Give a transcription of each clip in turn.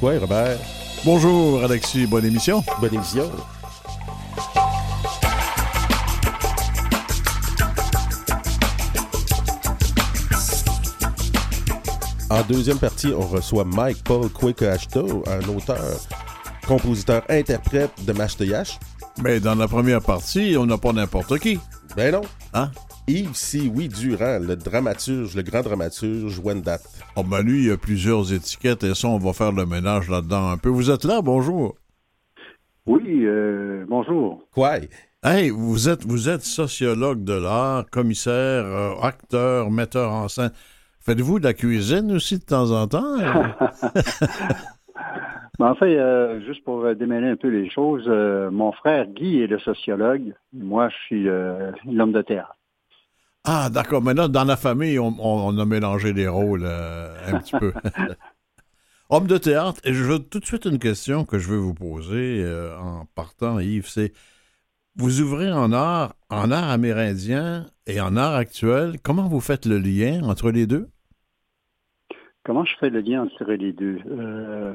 Quoi, Robert? Bonjour, Alexis. Bonne émission. Bonne émission. En deuxième partie, on reçoit Mike Paul Quick Ashto, un auteur, compositeur, interprète de Yash. Mais dans la première partie, on n'a pas n'importe qui. Ben non. Hein? Yves Si Oui Durand, le dramaturge, le grand dramaturge Wendat. Oh ben lui, il y a plusieurs étiquettes et ça, on va faire le ménage là-dedans un peu. Vous êtes là, bonjour. Oui, euh, bonjour. Quoi? Hey, vous êtes, vous êtes sociologue de l'art, commissaire, euh, acteur, metteur en scène. Faites-vous de la cuisine aussi de temps en temps? Ben, en fait, euh, juste pour démêler un peu les choses, euh, mon frère Guy est le sociologue. Moi, je suis l'homme de théâtre. Ah, d'accord. Maintenant, dans la famille, on, a mélangé les rôles un petit peu. Homme de théâtre, et je veux tout de suite une question que je veux vous poser en partant, Yves, c'est vous ouvrez en art, en art amérindien et en art actuel. Comment vous faites le lien entre les deux? Comment je fais le lien entre les deux? Euh,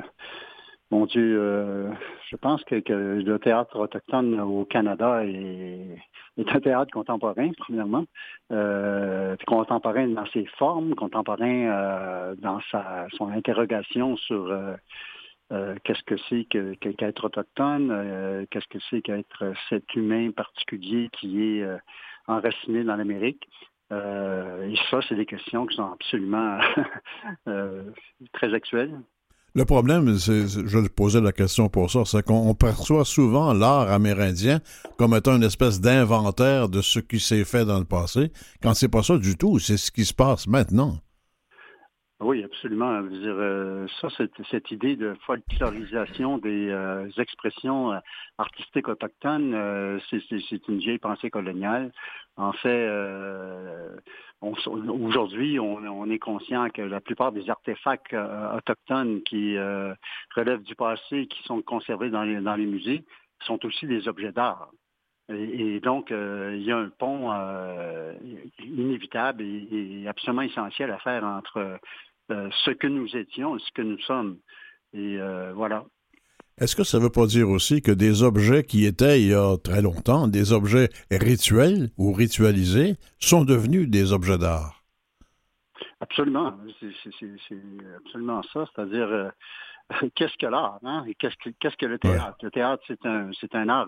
mon Dieu, euh, je pense que, le théâtre autochtone au Canada est, un théâtre contemporain, premièrement. Euh, contemporain dans ses formes, contemporain dans sa, son interrogation sur qu'est-ce que c'est qu'être autochtone, qu'est-ce que c'est qu'être cet humain particulier qui est enraciné dans l'Amérique. Euh, et ça, c'est des questions qui sont absolument euh, très actuelles. Le problème, c'est, je posais la question pour ça, c'est qu'on perçoit souvent l'art amérindien comme étant une espèce d'inventaire de ce qui s'est fait dans le passé, quand c'est pas ça du tout, c'est ce qui se passe maintenant. Oui, absolument. euh, ça, cette, idée de folklorisation des euh, expressions euh, artistiques autochtones, c'est une vieille pensée coloniale. En fait, aujourd'hui, on, est conscient que la plupart des artefacts autochtones qui relèvent du passé, qui sont conservés dans les, dans les musées, sont aussi des objets d'art. Et, donc, il y a un pont inévitable et, absolument essentiel à faire entre ce que nous étions et ce que nous sommes. Et euh, voilà. Est-ce que ça ne veut pas dire aussi que des objets qui étaient il y a très longtemps, des objets rituels ou ritualisés, sont devenus des objets d'art? Absolument. C'est absolument ça. C'est-à-dire, euh, qu'est-ce que l'art? Hein? Et qu'est-ce que, le théâtre? Le théâtre, c'est un, un art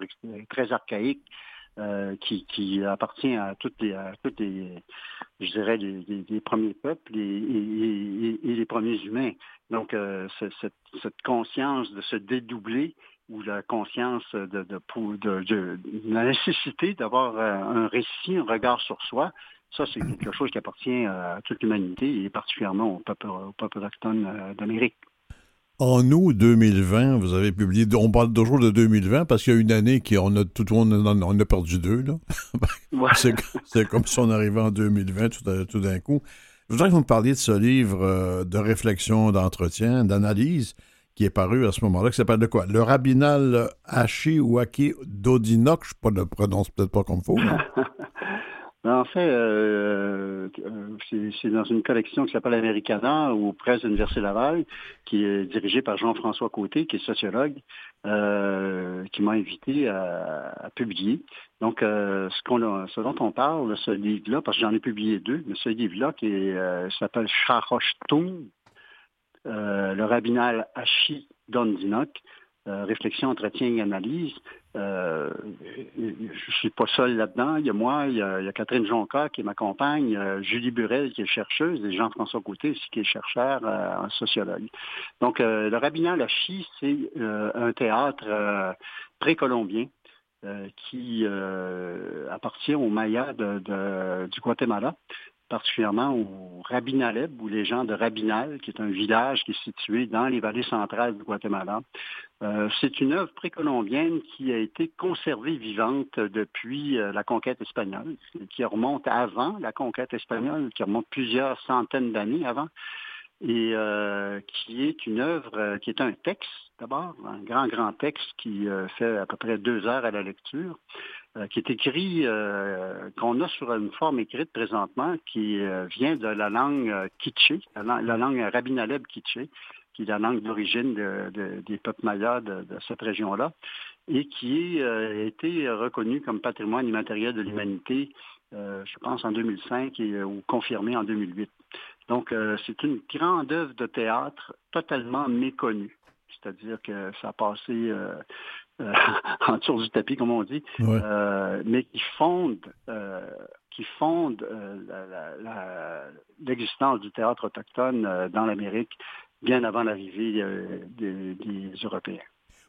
très archaïque euh, qui, qui, appartient à toutes les, à toutes les je dirais, les, les, premiers peuples et, et, les premiers humains. Donc, euh, cette, cette, conscience de se dédoubler ou la conscience de, de, de, de la nécessité d'avoir euh, un récit, un regard sur soi, ça, c'est quelque chose qui appartient à toute l'humanité et particulièrement au peuple, au peuple autochtone d'Amérique. En août 2020, vous avez publié, on parle toujours de 2020 parce qu'il y a une année qui on a tout le monde on a perdu deux là. c'est comme si on arrivait en 2020 tout, d'un coup. Je voudrais que vous me parliez de ce livre euh, de réflexion, d'entretien, d'analyse qui est paru à ce moment-là, qui s'appelle de quoi? Le rabbinal Hachi Waki Dodinok, je ne le prononce peut-être pas comme il faut. Ben, en fait, euh, euh, c'est dans une collection qui s'appelle Americana ou Presse Université Laval, qui est dirigée par Jean-François Côté, qui est sociologue, euh, qui m'a invité à, publier. Donc, ce, dont on parle, ce livre-là, parce que j'en ai publié deux, mais ce livre-là qui s'appelle Sharoshtum, le rabbinal Hachi Dondinok, réflexion, entretien et analyse, euh, je suis pas seul là-dedans. Il y a moi, il y a, Catherine Jonca qui m'accompagne, Julie Burel qui est chercheuse, et Jean-François Côté aussi qui est chercheur euh, en sociologue. Donc, euh, le Rabinal Lachi, c'est euh, un théâtre précolombien qui appartient aux Mayas du Guatemala particulièrement au Rabinaleb, ou les gens de Rabinal, qui est un village qui est situé dans les vallées centrales du Guatemala. Euh, c'est une œuvre précolombienne qui a été conservée vivante depuis euh, la conquête espagnole, qui remonte avant la conquête espagnole, qui remonte plusieurs centaines d'années avant, et euh, qui est une œuvre, qui est un texte d'abord, un grand, grand texte qui fait à peu près deux heures à la lecture, qui est écrit, qu'on a sur une forme écrite présentement, qui vient de la langue kitché, la, langue rabinaleb kitché, qui est la langue d'origine des peuples mayas de, cette région-là, et qui a été reconnu comme patrimoine immatériel de l'humanité, je pense en 2005 et, ou confirmé en 2008. Donc, c'est une grande œuvre de théâtre totalement méconnue. C'est-à-dire que ça a passé euh, en dessous du tapis, comme on dit, euh, mais qui fonde, euh, qui fonde l'existence du théâtre autochtone dans l'Amérique bien avant l'arrivée des, Européens.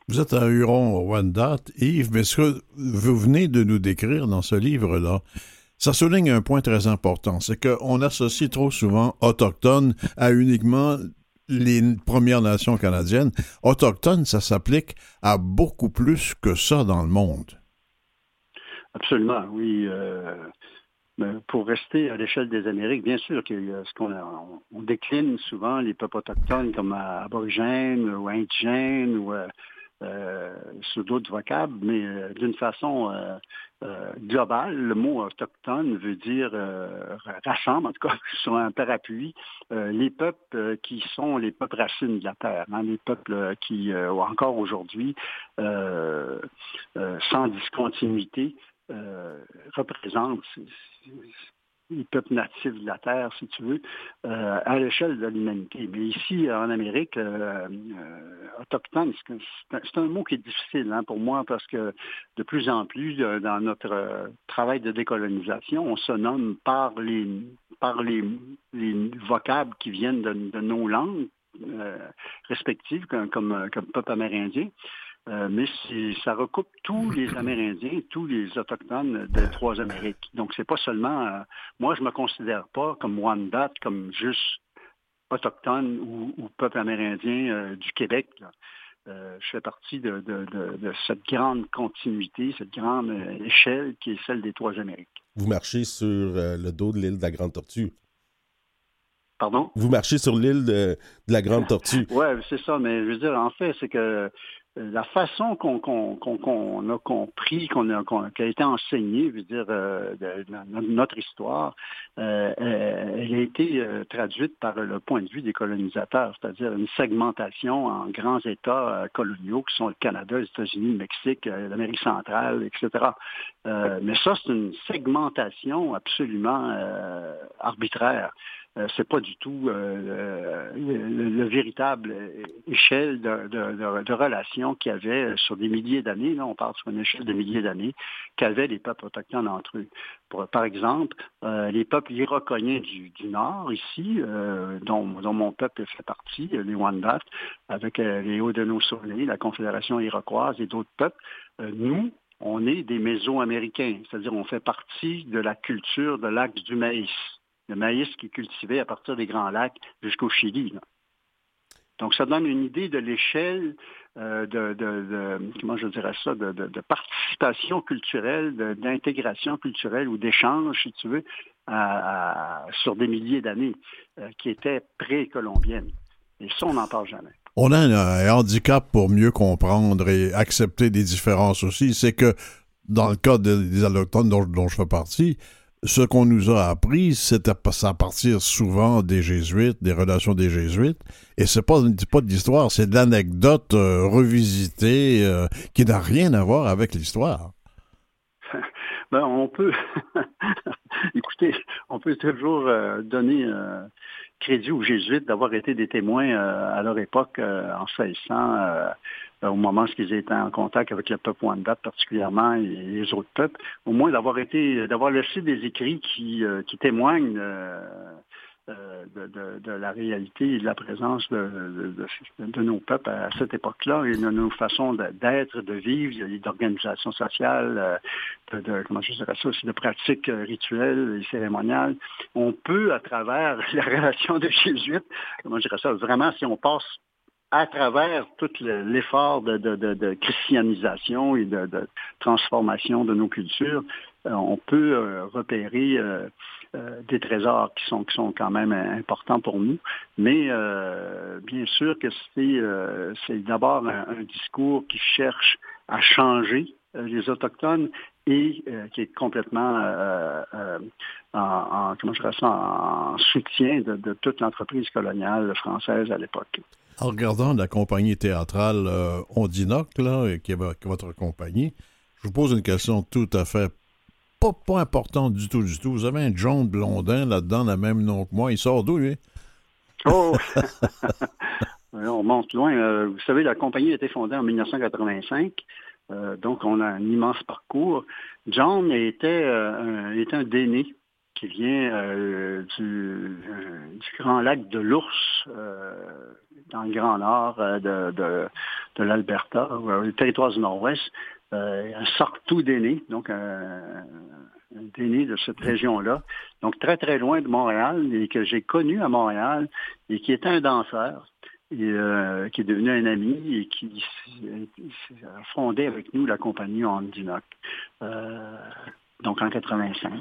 Vous êtes un Huron Wendat, Yves, mais ce que vous venez de nous décrire dans ce livre-là, ça souligne un point très important, c'est qu'on associe trop souvent autochtone à uniquement les Premières Nations canadiennes, autochtones, ça s'applique à beaucoup plus que ça dans le monde. Absolument, oui. Euh, pour rester à l'échelle des Amériques, bien sûr ce qu'on on, décline souvent les peuples autochtones comme aborigènes ou indigènes ou euh, euh, sous d'autres vocables, mais d'une façon euh, global. Le mot autochtone veut dire euh, rassemble, en tout cas sur un parapluie, euh, les peuples qui sont les peuples racines de la terre, hein, les peuples qui, encore aujourd'hui, sans discontinuité, représentent les peuples natifs de la Terre, si tu veux, euh, à l'échelle de l'humanité. Mais ici, en Amérique, euh, euh, autochtone, c'est un, mot qui est difficile hein, pour moi parce que de plus en plus, dans notre travail de décolonisation, on se nomme par les, par les, vocables qui viennent de, nos langues respectives comme, comme peuple amérindien. Euh, mais ça recoupe tous les Amérindiens, tous les Autochtones des trois Amériques. Donc, c'est pas seulement... Euh, moi, je me considère pas comme date, comme juste autochtone ou, peuple amérindien euh, du Québec. je fais partie de, cette grande continuité, cette grande échelle qui est celle des trois Amériques. Vous marchez sur le dos de l'île de la Grande Tortue. Pardon? Vous marchez sur l'île de, la Grande Tortue. oui, c'est ça, mais je veux dire, en fait, c'est que la façon qu'on a compris, qu'on a, été enseignée, veut dire, euh, de, notre histoire, euh, elle a été euh, traduite par le point de vue des colonisateurs, c'est-à-dire une segmentation en grands États coloniaux qui sont le Canada, les États-Unis, le Mexique, l'Amérique centrale, etc. mais ça, c'est une segmentation absolument arbitraire. Euh, c'est pas du tout euh, le, véritable échelle de, relations qu'il y avait sur des milliers d'années, là on parle sur une échelle de milliers d'années, qu'avaient les peuples autochtones entre eux. par exemple, euh, les peuples iroquois du, Nord, ici, dont, mon peuple fait partie, les Wendat, avec les Haudenosaunee, la Confédération iroquoise et d'autres peuples, nous, on est des Mésoaméricains, c'est-à-dire on fait partie de la culture de l'axe du maïs le maïs qui est cultivé à partir des Grands Lacs jusqu'au Chili. Donc, ça donne une idée de l'échelle euh, de, comment je dirais ça, de, participation culturelle, d'intégration culturelle ou d'échange, si tu veux, sur des milliers d'années, euh, qui étaient pré-colombiennes. Et ça, on n'en parle jamais. On a un, handicap pour mieux comprendre et accepter des différences aussi. C'est que dans le cas des allochtones dont je fais partie, ce qu'on nous a appris, c'est à, partir souvent des jésuites, des relations des jésuites, et c'est pas, pas de l'histoire, c'est de l'anecdote euh, revisitée euh, qui n'a rien à voir avec l'histoire. Ben, on peut, écoutez, on peut toujours euh, donner crédit aux jésuites d'avoir été des témoins à leur époque en 1600 euh, au moment où ils étaient en contact avec le peuple Wendat particulièrement et les autres peuples, au moins d'avoir été, d'avoir laissé des écrits qui, euh, qui témoignent euh, de, la réalité et de la présence de, nos peuples à cette époque-là et de nos façons d'être, de vivre, d'organisation sociale, de, comment je dirais ça aussi, de pratiques rituelles et cérémoniales. On peut, à travers la relation des jésuites, comment je dirais ça, vraiment, si on passe à travers tout l'effort de, christianisation et de, transformation de nos cultures, euh, on peut euh, repérer euh, des trésors qui sont, qui sont quand même importants pour nous. Mais bien sûr que c'est d'abord un, discours qui cherche à changer les Autochtones et qui est complètement en, comment je en soutien de toute l'entreprise coloniale française à l'époque. En regardant la compagnie théâtrale euh, Ondinoc, là, qui est, votre compagnie, je vous pose une question tout à fait pas, pas importante du tout, du tout. Vous avez un John Blondin là-dedans, le même nom que moi. Il sort d'où, lui? Oh! on monte loin. Euh, vous savez, la compagnie a été fondée en 1985. Euh, donc, on a un immense parcours. John était, un, était un déné qui vient euh, du, grand lac de l'Ours, dans le Grand Nord de, l'Alberta, le territoire du Nord-Ouest. un tout d'aîné, donc un, déné de cette région-là, donc très très loin de Montréal et que j'ai connu à Montréal et qui était un danseur et euh, qui est devenu un ami et qui a fondé avec nous la compagnie Ondinoc, euh, donc en 85.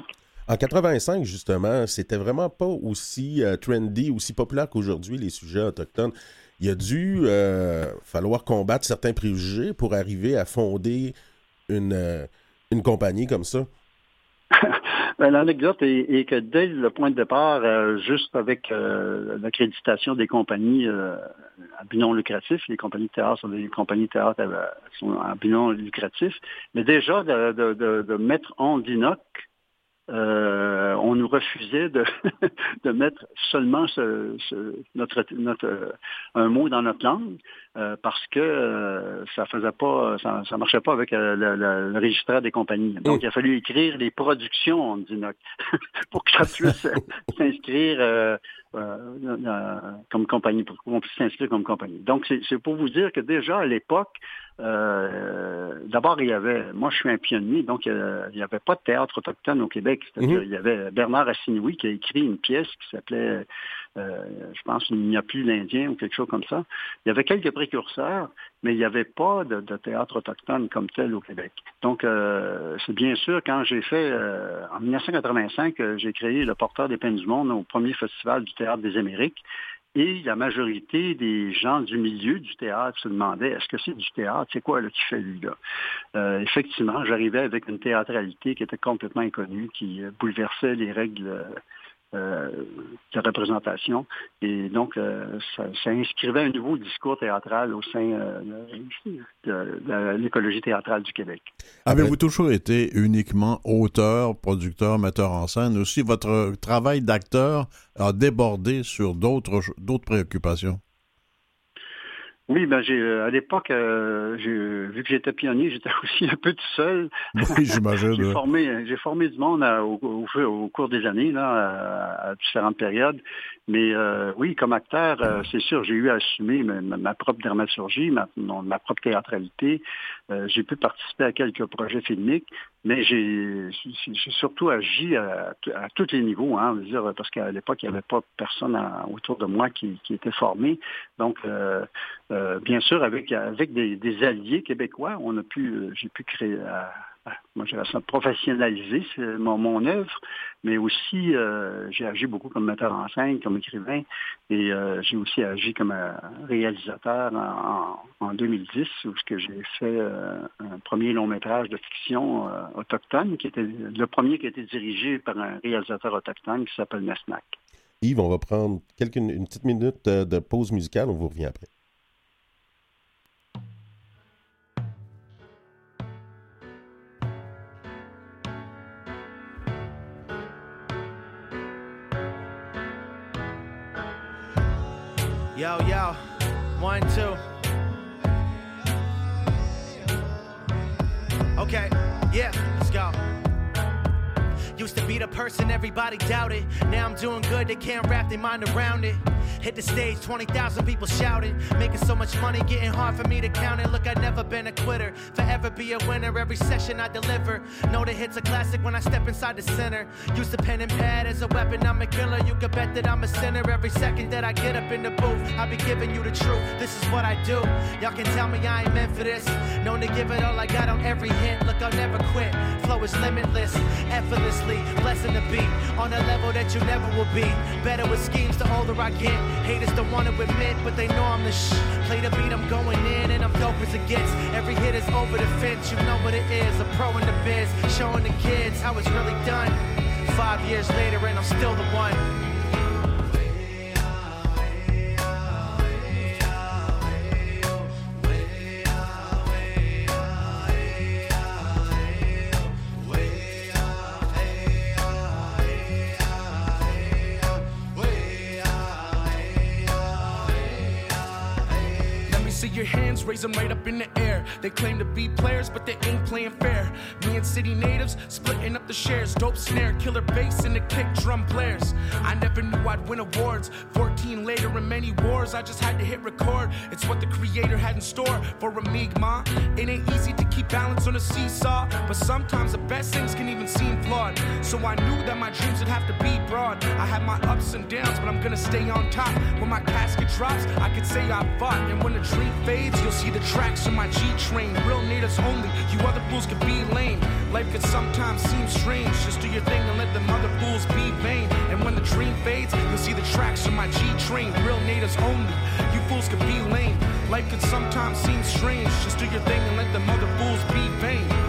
En 85, justement, c'était vraiment pas aussi euh, trendy, aussi populaire qu'aujourd'hui, les sujets autochtones. Il a dû falloir combattre certains préjugés pour arriver à fonder une, une compagnie comme ça. Ben, l'anecdote est, que dès le point de départ, euh, juste avec euh, l'accréditation des compagnies euh, à but lucratif, les compagnies de théâtre sont des compagnies de théâtre qui sont à but lucratif, mais déjà de, de, mettre en dinoc on nous refusait de, mettre seulement notre, un mot dans notre langue. Euh, parce que euh, ça faisait pas, ça, ça, marchait pas avec euh, le, le, registraire des compagnies. Donc, il a fallu écrire les productions en Dinoc pour que ça puisse s'inscrire comme compagnie, pour qu'on puisse s'inscrire comme compagnie. Donc, c'est pour vous dire que déjà à l'époque, d'abord, il y avait, moi je suis un pionnier, donc il n'y avait pas de théâtre autochtone au Québec. Mm-hmm. Il y avait Bernard Assinoui qui a écrit une pièce qui s'appelait euh, je pense qu'il n'y a plus l'Indien ou quelque chose comme ça. Il y avait quelques précurseurs, mais il n'y avait pas de, théâtre autochtone comme tel au Québec. Donc, euh, c'est bien sûr, quand j'ai fait, euh, en 1985, j'ai créé le Porteur des peines du monde au premier festival du Théâtre des Amériques. Et la majorité des gens du milieu du théâtre se demandaient est-ce que c'est du théâtre? C'est quoi le qui fait lui là? Effectivement, j'arrivais avec une théâtralité qui était complètement inconnue, qui bouleversait les règles euh, de représentation. Et donc, euh, ça, inscrivait un nouveau discours théâtral au sein euh, de, l'écologie théâtrale du Québec. Avez-vous toujours été uniquement auteur, producteur, metteur en scène? Aussi, votre travail d'acteur a débordé sur d'autres préoccupations? Oui, ben j'ai euh, à l'époque, euh, vu que j'étais pionnier, j'étais aussi un peu tout seul. Oui, j'imagine. j'ai formé, j'ai formé du monde au, au, cours des années, là, à, différentes périodes. Mais euh, oui, comme acteur, euh, c'est sûr, j'ai eu à assumer ma, propre dramaturgie, ma, propre théâtralité. j'ai pu participer à quelques projets filmiques, mais j'ai surtout agi à, tous les niveaux, hein, dire, parce qu'à l'époque, il n'y avait pas personne autour de moi qui, était formé. Donc, euh, bien sûr, avec, avec des, alliés québécois, on a pu, euh, j'ai pu créer, euh, moi j'ai ça professionnaliser mon, mon œuvre, mais aussi j'ai agi beaucoup comme metteur en scène, comme écrivain, et j'ai aussi agi comme réalisateur en, 2010, où j'ai fait un premier long métrage de fiction autochtone, qui était le premier qui a été dirigé par un réalisateur autochtone qui s'appelle Mesnac. Yves, on va prendre quelques, une petite minute de pause musicale, on vous revient après. Yo, yo, one, two. Okay, yeah, let's go. Used to be the person everybody doubted. Now I'm doing good, they can't wrap their mind around it. Hit the stage, 20,000 people shouting. Making so much money, getting hard for me to count it. Look, I've never been a quitter. Forever be a winner, every session I deliver. Know the hits a classic when I step inside the center. Use the pen and pad as a weapon, I'm a killer. You can bet that I'm a sinner. Every second that I get up in the booth, I be giving you the truth. This is what I do. Y'all can tell me I ain't meant for this. Known to give it all I got on every hit. Look, I'll never quit. Flow is limitless, effortlessly, blessing the beat. On a level that you never will be. Better with schemes the older I get. Haters don't want to admit, but they know I'm the sh. Play the beat, I'm going in, and I'm dope as it gets. Every hit is over the fence, you know what it is. A pro in the biz, showing the kids how it's really done. Five years later, and I'm still the one. Your hands, raise them right up in the air. They claim to be players, but they ain't playing fair. Me and city natives splitting up the shares. Dope snare, killer bass, and the kick drum blares. I never knew I'd win awards. 14 later in many wars, I just had to hit record. It's what the creator had in store for a Ramigma. It ain't easy to keep balance on a seesaw, but sometimes the best things can even seem flawed. So I knew that my dreams would have to be broad. I had my ups and downs, but I'm gonna stay on top. When my casket drops, I could say I fought. And when the dream fades, you'll see the tracks on my G train. Real natives only, you other fools could be lame. Life could sometimes seem strange. Just do your thing and let the other fools be vain. And when the dream fades, you'll see the tracks on my G train. Real natives only, you fools could be lame. Life could sometimes seem strange. Just do your thing and let the other fools be vain.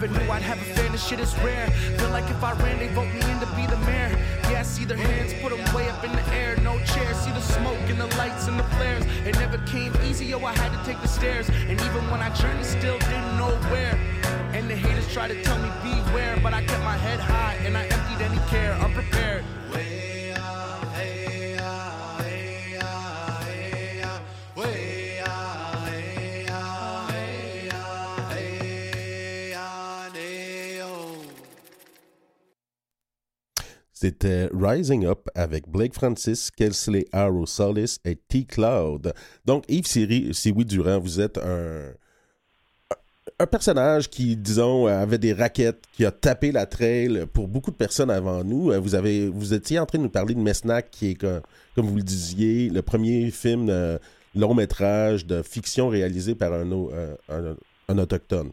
Never knew I'd have a fan, this shit is rare. Feel like if I ran, they vote me in to be the mayor. Yeah, I see their hands, put them way up in the air. No chair, see the smoke and the lights and the flares. It never came easy, yo, I had to take the stairs. And even when I journeyed, still didn't know where. And the haters try to tell me beware, but I kept my head high and I emptied any care, unprepared. C'était Rising Up avec Blake Francis, Kelsley Arrow Solis et T-Cloud. Donc, Yves Siwi Durand, vous êtes un, un personnage qui, disons, avait des raquettes, qui a tapé la trail pour beaucoup de personnes avant nous. Vous, avez, vous étiez en train de nous parler de Mesnac, qui est, comme, vous le disiez, le premier film long métrage de fiction réalisé par un, un, un autochtone.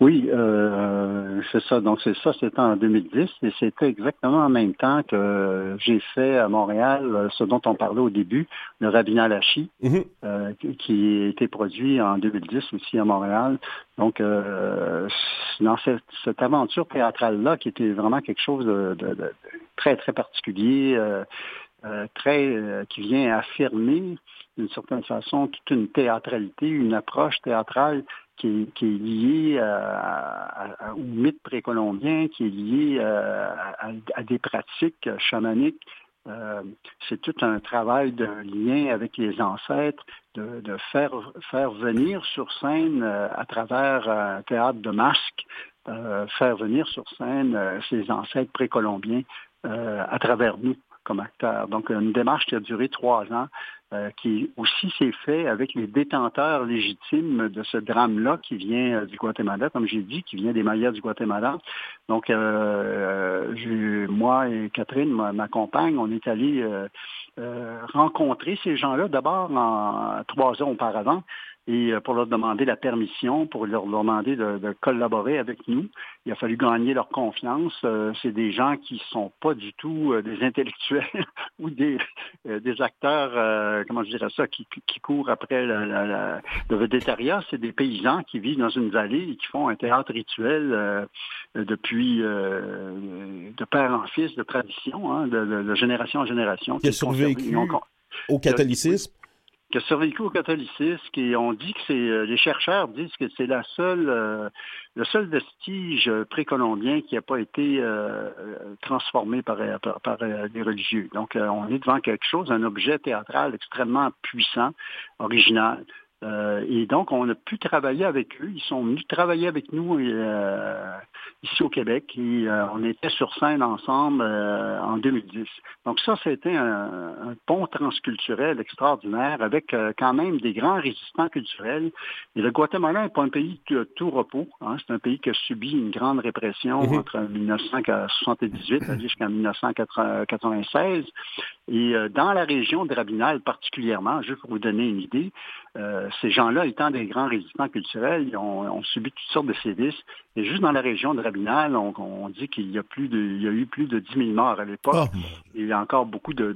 Oui, euh, c'est ça. Donc c'est ça, c'était en 2010 et c'était exactement en même temps que j'ai fait à Montréal euh, ce dont on parlait au début, le Rabinal Hachi, mm-hmm. euh, qui a été produit en 2010 aussi à Montréal. Donc euh, dans cette, cette aventure théâtrale-là, qui était vraiment quelque chose de, de, de très, très particulier, euh, très qui vient affirmer d'une certaine façon toute une théâtralité, une approche théâtrale qui est, lié au mythe précolombien, qui est lié à, des pratiques chamaniques. Euh, c'est tout un travail de lien avec les ancêtres, de, faire, venir sur scène euh, à travers un théâtre de masques, euh, faire venir sur scène ces ancêtres précolombiens à travers nous comme acteurs. Donc, une démarche qui a duré trois ans euh, qui aussi s'est fait avec les détenteurs légitimes de ce drame-là qui vient euh, du Guatemala, comme j'ai dit, qui vient des Mayas du Guatemala. Donc, euh, moi et Catherine, ma, compagne, on est allés rencontrer ces gens-là d'abord en trois ans auparavant et euh, pour leur demander la permission, pour leur demander de, collaborer avec nous. Il a fallu gagner leur confiance. Euh, c'est des gens qui ne sont pas du tout euh, des intellectuels ou des, des acteurs, comment je dirais ça, qui, courent après la, le végétariat. C'est des paysans qui vivent dans une vallée et qui font un théâtre rituel depuis de père en fils, de tradition, hein, de, génération en génération. Qui a survécu au catholicisme? Au catholicisme, et on dit que c'est euh, les chercheurs disent que c'est la seule euh, le seul vestige précolombien qui n'a pas été euh, transformé par, par, par, les religieux. Donc on est devant quelque chose, un objet théâtral extrêmement puissant, original, euh, et donc, on a pu travailler avec eux. Ils sont venus travailler avec nous euh, ici au Québec et euh, on était sur scène ensemble en 2010. Donc ça, c'était un, pont transculturel extraordinaire avec quand même des grands résistants culturels. Et le Guatemala n'est pas un pays de tout repos. Hein. C'est un pays qui a subi une grande répression mm-hmm. entre 1978 jusqu'en 1996. Et dans la région de Rabinal particulièrement, juste pour vous donner une idée, euh, ces gens-là, étant des grands résistants culturels, ils ont, subi toutes sortes de sévices. Et juste dans la région de Rabinal, on, dit qu'il y a plus de, il y a eu plus de 10 000 morts à l'époque. Oh, il y a encore beaucoup de,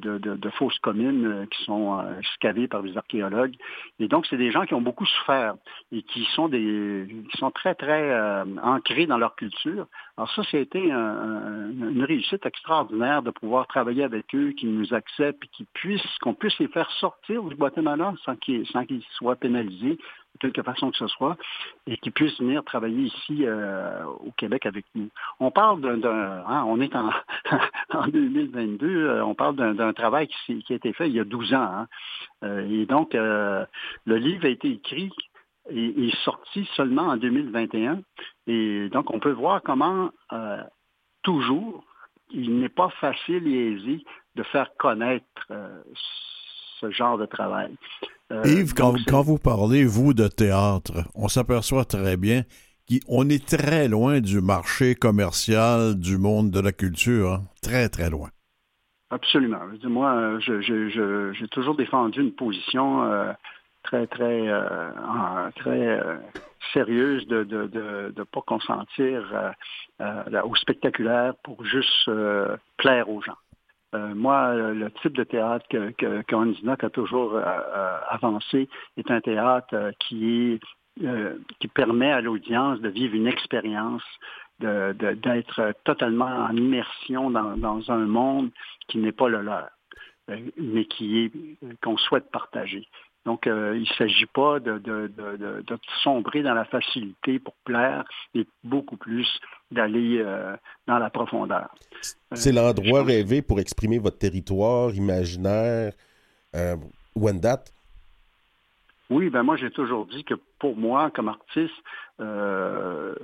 fausses communes euh, qui sont euh, scavées par des archéologues. Et donc, c'est des gens qui ont beaucoup souffert et qui sont des, qui sont très très ancrés dans leur culture. Alors ça, c'était une réussite extraordinaire de pouvoir travailler avec eux, qu'ils nous acceptent, et qu'ils puissent, qu'on puisse les faire sortir du Guatemala sans qu'ils, sans qu'ils soient pénalisés quelque façon que ce soit, et qui puissent venir travailler ici euh, au Québec avec nous. On parle d'un, hein, on est en, en 2022, euh, on parle d'un travail qui, qui, a été fait il y a 12 ans. Hein. Euh, et donc, le livre a été écrit et est sorti seulement en 2021. Et donc, on peut voir comment toujours, il n'est pas facile et aisé de faire connaître ce genre de travail. Euh, Yves, quand, vous parlez, vous, de théâtre, on s'aperçoit très bien qu'on est très loin du marché commercial du monde de la culture. Hein. Très, très loin. Absolument. Moi, j'ai toujours défendu une position euh, très, très, euh, très sérieuse de ne de, de, pas consentir au spectaculaire pour juste plaire aux gens. Euh, moi, euh, le type de théâtre que, que, a toujours euh, avancé est un théâtre qui, qui permet à l'audience de vivre une expérience, d'être totalement en immersion dans, un monde qui n'est pas le leur, mais qui est qu'on souhaite partager. Donc, il ne s'agit pas de, de, sombrer dans la facilité pour plaire, mais beaucoup plus d'aller euh, dans la profondeur. C'est l'endroit rêvé pour exprimer votre territoire imaginaire euh, date? Oui, ben moi j'ai toujours dit que pour moi, comme artiste, euh,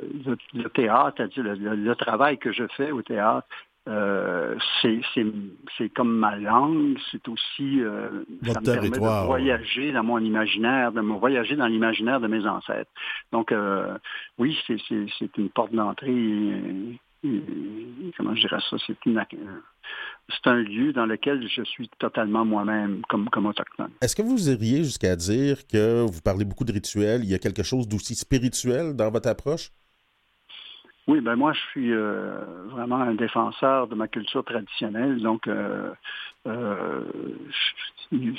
le, théâtre, le, le, travail que je fais au théâtre, euh, c'est comme ma langue, c'est aussi euh, ça me permet de voyager dans mon imaginaire, de me voyager dans l'imaginaire de mes ancêtres. Donc euh, oui, c'est une porte d'entrée. Comment je dirais ça C'est c'est un lieu dans lequel je suis totalement moi-même comme, comme autochtone. Est-ce que vous iriez jusqu'à dire que vous parlez beaucoup de rituels, il y a quelque chose d'aussi spirituel dans votre approche? Oui, ben moi, je suis euh, vraiment un défenseur de ma culture traditionnelle. Donc, euh, euh,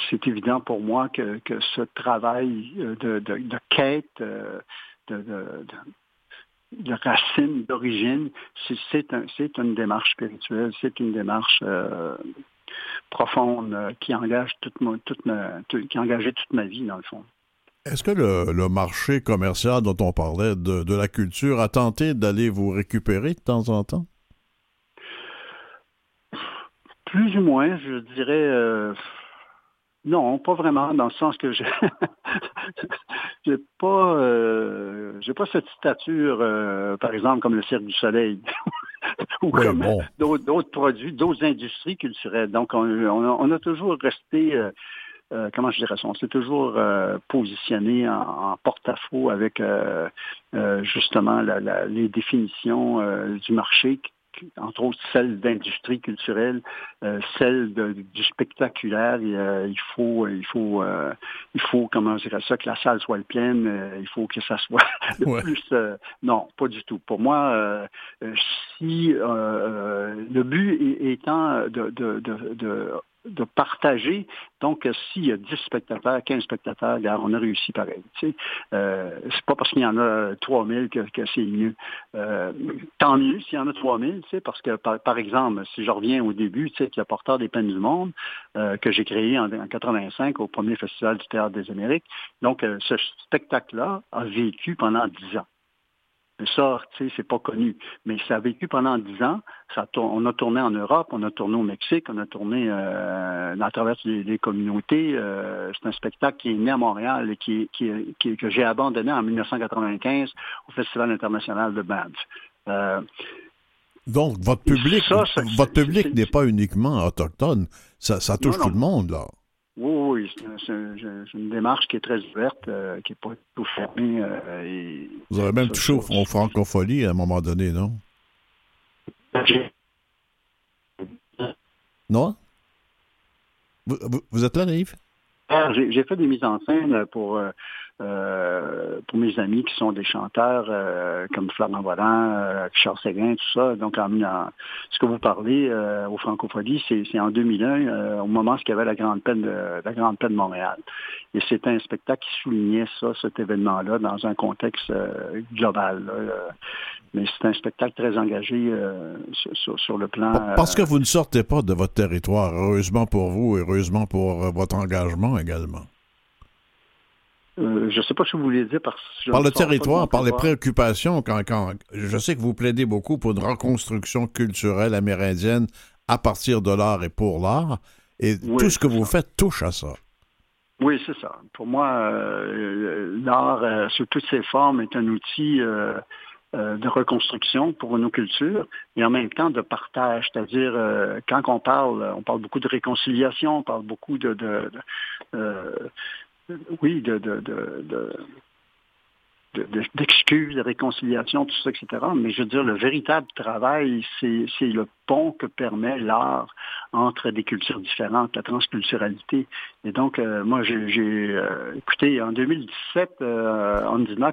c'est évident pour moi que, ce travail de, quête, de, de, racine, d'origine, c'est un, une démarche spirituelle, c'est une démarche profonde qui engage toute, toute ma, qui a engagé toute ma vie, dans le fond. Est-ce que le, marché commercial dont on parlait de, la culture a tenté d'aller vous récupérer de temps en temps? Plus ou moins, je dirais. Euh, non, pas vraiment, dans le sens que je j'ai pas euh, j'ai pas cette stature, euh, par exemple, comme le Cirque du Soleil. ou comme d'autres produits, d'autres industries culturelles. Donc, on a toujours resté euh, comment je dirais ça, on s'est toujours euh, positionné en, porte-à-faux avec euh, justement les définitions du marché entre autres celle d'industrie culturelle, celle du spectaculaire. il faut, il faut, il faut, comment je dirais ça, que la salle soit pleine. il faut que ça soit le plus. non, pas du tout. Pour moi, si le but étant de, de, de de partager. Donc, s'il y a 10 spectateurs, 15 spectateurs, on a réussi pareil. Tu sais. Euh, c'est pas parce qu'il y en a 3000 que, que c'est mieux. Euh, tant mieux s'il y en a 3000, tu sais, parce que, par, exemple, si je reviens au début, tu sais, le porteur des peines du monde, euh, que j'ai créé en, en, 85 au premier festival du Théâtre des Amériques. Donc, euh, ce spectacle-là a vécu pendant 10 ans. Ça, tu sais, c'est pas connu. Mais ça a vécu pendant dix ans. Ça on a tourné en Europe, on a tourné au Mexique, on a tourné euh, à travers les, communautés. Euh, c'est un spectacle qui est né à Montréal et qui, que j'ai abandonné en 1995 au Festival international de Banff. Euh, Donc, votre public, votre public n'est pas uniquement autochtone. Ça, touche tout le monde, là. Oui, oui, c'est une démarche qui est très ouverte, euh, qui n'est pas tout fermée. Euh, vous avez même touché aux, francophonie à un moment donné, non? Non? Vous, êtes là, Yves? Ah, j'ai fait des mises en scène pour euh, pour mes amis qui sont des chanteurs euh, comme Florent Volant, euh, Richard Séguin, tout ça. Donc, en, ce que vous parlez au Francophonie, c'est en 2001, au moment où il y avait la grande peine de la grande peine de Montréal. Et c'était un spectacle qui soulignait ça, cet événement-là, dans un contexte global. mais c'est un spectacle très engagé sur, sur, le plan. Parce que vous ne sortez pas de votre territoire, heureusement pour vous, heureusement pour votre engagement également. Euh, je ne sais pas ce que vous voulez dire par... Par le territoire, par les préoccupations, quand, quand, je sais que vous plaidez beaucoup pour une reconstruction culturelle amérindienne à partir de l'art et pour l'art, et tout ce que vous faites touche à ça. Oui, c'est ça. Pour moi, euh, l'art, euh, sous toutes ses formes, est un outil de reconstruction pour nos cultures et en même temps de partage. C'est-à-dire, quand on parle, on parle beaucoup de réconciliation, on parle beaucoup de, de oui, de, de, de, d'excuses, de réconciliation, tout ça, etc. Mais je veux dire, le véritable travail, c'est le pont que permet l'art entre des cultures différentes, la transculturalité. Et donc, euh, moi, j'ai euh, écouté, en 2017, euh,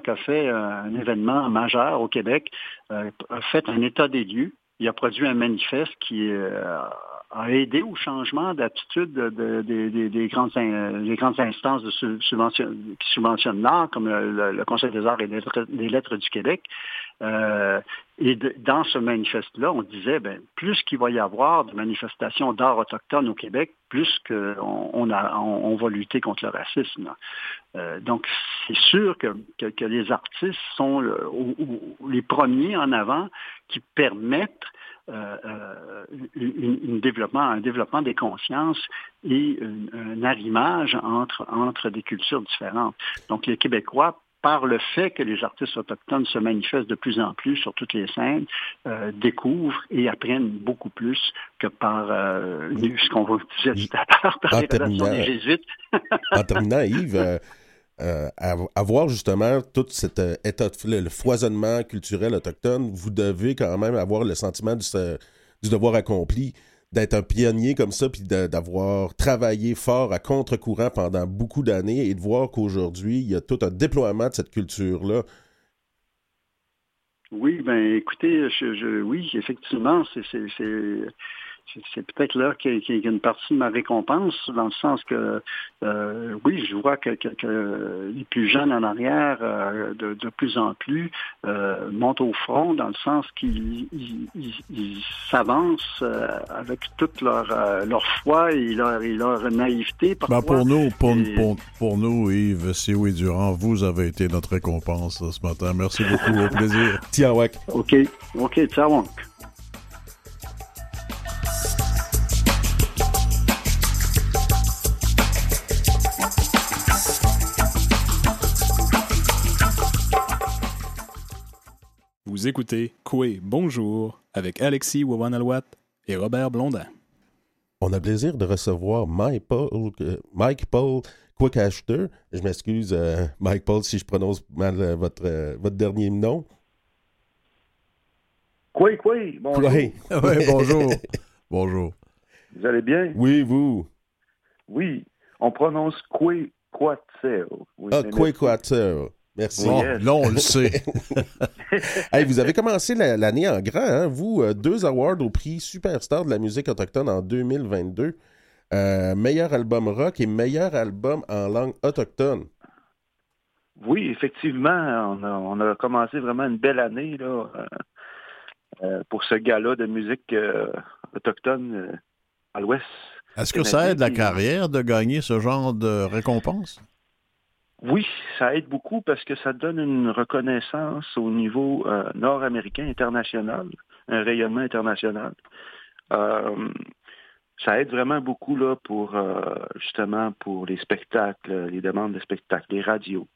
a fait un événement majeur au Québec, a fait un état des lieux. Il a produit un manifeste qui est a aidé au changement d'attitude des, grandes, instances qui subventionnent l'art, comme le, Conseil des arts et des lettres, du Québec. Euh, et dans ce manifeste-là, on disait, ben, plus qu'il va y avoir de manifestations d'art autochtone au Québec, plus qu'on on, va lutter contre le racisme. Euh, donc, c'est sûr que, les artistes sont les premiers en avant qui permettent euh, euh, une, développement, un développement des consciences et un, arrimage entre, entre des cultures différentes. Donc les Québécois par le fait que les artistes autochtones se manifestent de plus en plus sur toutes les scènes, euh, découvrent et apprennent beaucoup plus que par ce qu'on disait tout à l'heure, par les des jésuites. en terminant, Yves, euh, avoir justement tout cet euh, état le, foisonnement culturel autochtone, vous devez quand même avoir le sentiment du, du devoir accompli, d'être un pionnier comme ça, puis d'avoir travaillé fort à contre-courant pendant beaucoup d'années et de voir qu'aujourd'hui, il y a tout un déploiement de cette culture-là. Oui, ben écoutez, je, oui, effectivement, c'est c'est peut-être là qu'il y, a une partie de ma récompense, dans le sens que, euh, oui, je vois que, les plus jeunes en arrière, euh, de, plus en plus, euh, montent au front, dans le sens qu'ils s'avancent avec toute leur, leur foi et leur, leur naïveté. Ben pour nous, pour, pour, nous, Yves oui Durand, vous avez été notre récompense ce matin. Merci beaucoup, au plaisir. Tiens, OK, OK, ciao. Vous écoutez Coué Bonjour avec Alexis Wawanalwat et Robert Blondin. On a le plaisir de recevoir Mike Paul, euh, Mike Paul Je m'excuse, euh, Mike Paul, si je prononce mal euh, votre, votre dernier nom. Coué, Coué, bonjour. bonjour. bonjour. Vous allez bien? Oui, vous? Oui, on prononce Coué Quatzer. Oui, ah, Coué Quatzer. Merci. là, on le sait. vous avez commencé l'année en grand, hein? vous, euh, deux awards au prix Superstar de la musique autochtone en 2022. Euh, meilleur album rock et meilleur album en langue autochtone. Oui, effectivement, on a, commencé vraiment une belle année là, euh, pour ce gala de musique autochtone à l'ouest. Est-ce que ça aide la carrière de gagner ce genre de récompense? Oui, ça aide beaucoup parce que ça donne une reconnaissance au niveau euh, nord-américain international, un rayonnement international. Euh, ça aide vraiment beaucoup là pour euh, justement pour les spectacles, les demandes de spectacles, les radios.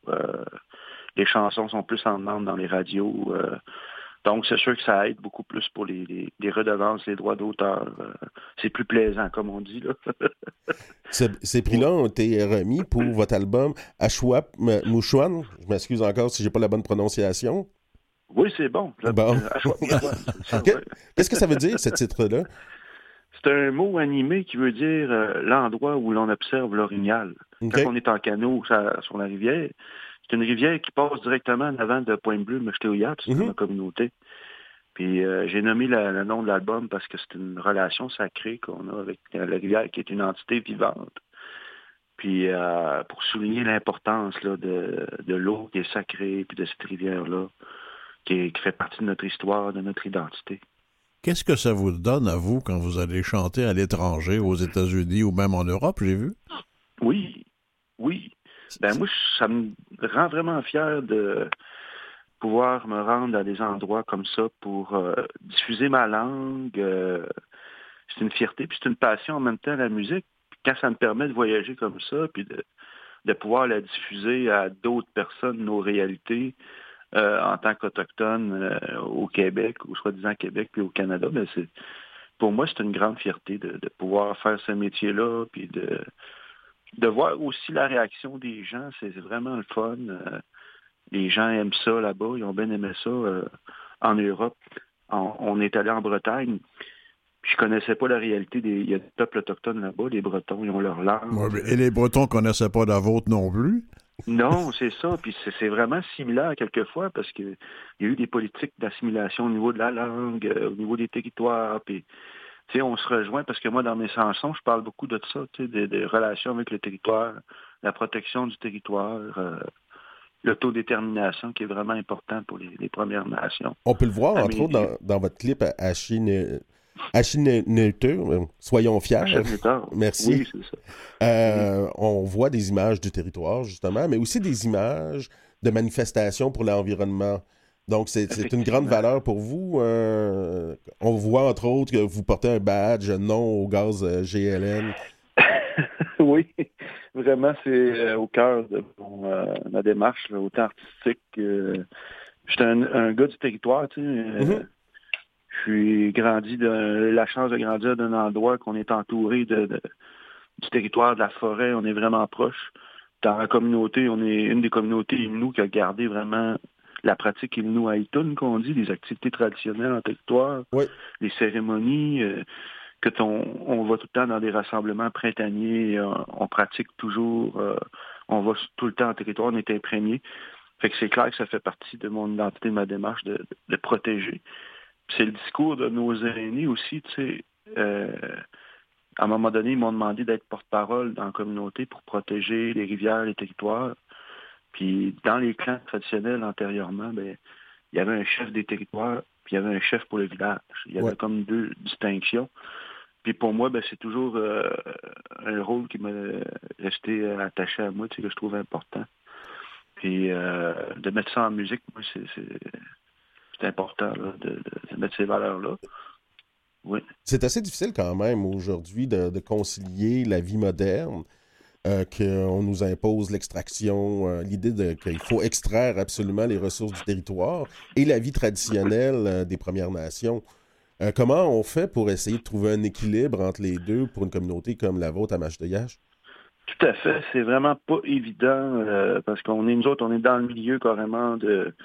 les chansons sont plus en demande dans les radios. Donc, c'est sûr que ça aide beaucoup plus pour les, redevances, les droits d'auteur. Euh, c'est plus plaisant, comme on dit. ces, prix-là ont été remis pour votre album Ashwap Mouchouan. Je m'excuse encore si j'ai pas la bonne prononciation. Oui, c'est bon. bon. Qu'est-ce que ça veut dire, ce titre-là? C'est un mot animé qui veut dire euh, l'endroit où l'on observe l'orignal. Quand on est en canot sur la rivière, c'est une rivière qui passe directement en avant de Pointe-Bleue, Mechtéouillat, c'est mm ma communauté. Puis euh, j'ai nommé le nom de l'album parce que c'est une relation sacrée qu'on a avec la rivière qui est une entité vivante. Puis euh, pour souligner l'importance de, de l'eau qui est sacrée, puis de cette rivière-là, qui, qui, fait partie de notre histoire, de notre identité. Qu'est-ce que ça vous donne à vous quand vous allez chanter à l'étranger, aux États-Unis ou même en Europe, j'ai vu? Oui, oui. Ben moi, ça me rend vraiment fier de pouvoir me rendre à des endroits comme ça pour euh, diffuser ma langue. Euh, c'est une fierté, puis c'est une passion en même temps, la musique. quand ça me permet de voyager comme ça, puis de, de pouvoir la diffuser à d'autres personnes, nos réalités, euh, en tant qu'autochtone au Québec, ou soi-disant Québec, puis au Canada, ben c'est pour moi, c'est une grande fierté de, de pouvoir faire ce métier-là, puis de, de voir aussi la réaction des gens, c'est vraiment le fun. Euh, les gens aiment ça là-bas, ils ont bien aimé ça euh, en Europe. On, est allé en Bretagne. Je connaissais pas la réalité des. Il y a des peuples autochtones là-bas, les Bretons, ils ont leur langue. et les Bretons connaissaient pas la vôtre non plus? Non, c'est ça. Puis c'est vraiment similaire quelquefois parce qu'il y a eu des politiques d'assimilation au niveau de la langue, euh, au niveau des territoires. Puis on se rejoint parce que moi, dans mes chansons, je parle beaucoup de ça, des, relations avec le territoire, la protection du territoire, euh, l'autodétermination qui est vraiment important pour les, Premières Nations. On peut le voir, entre autres, dans, votre clip à Chine. soyons fiers. Merci. Oui, c'est ça. Euh, on voit des images du territoire, justement, mais aussi des images de manifestations pour l'environnement. Donc, c'est une grande valeur pour vous. Euh, on voit, entre autres, que vous portez un badge non au gaz euh, GLN. oui, vraiment, c'est euh, au cœur de ma démarche, autant artistique. J'étais un, gars du territoire, tu sais. Mm-hmm. Je suis grandi de la chance de grandir d'un endroit qu'on est entouré de, du territoire, de la forêt, on est vraiment proche. Dans la communauté, on est une des communautés nous qui a gardé vraiment la pratique Inuaitun, qu'on dit, les activités traditionnelles en territoire, les cérémonies, euh, que ton, on va tout le temps dans des rassemblements printaniers, euh, on, pratique toujours, euh, on va tout le temps en territoire, on est imprégné. Fait que c'est clair que ça fait partie de mon identité, de ma démarche de, protéger. C'est le discours de nos aînés aussi, tu sais. à un moment donné, ils m'ont demandé d'être porte-parole dans la communauté pour protéger les rivières, les territoires. Puis dans les clans traditionnels antérieurement, ben, il y avait un chef des territoires, puis il y avait un chef pour le village. Il y avait comme deux distinctions. Puis pour moi, ben, c'est toujours euh, un rôle qui m'a resté attaché à moi, tu sais, que je trouve important. Puis euh, de mettre ça en musique, moi, c'est important de, mettre ces valeurs-là. Oui. C'est assez difficile quand même aujourd'hui de, concilier la vie moderne euh, qu'on nous impose l'extraction, euh, l'idée qu'il faut extraire absolument les ressources du territoire et la vie traditionnelle euh, des Premières Nations. comment on fait pour essayer de trouver un équilibre entre les deux pour une communauté comme la vôtre à Mâche-de-Gache? Tout à fait. C'est vraiment pas évident parce qu'on est dans le milieu carrément de,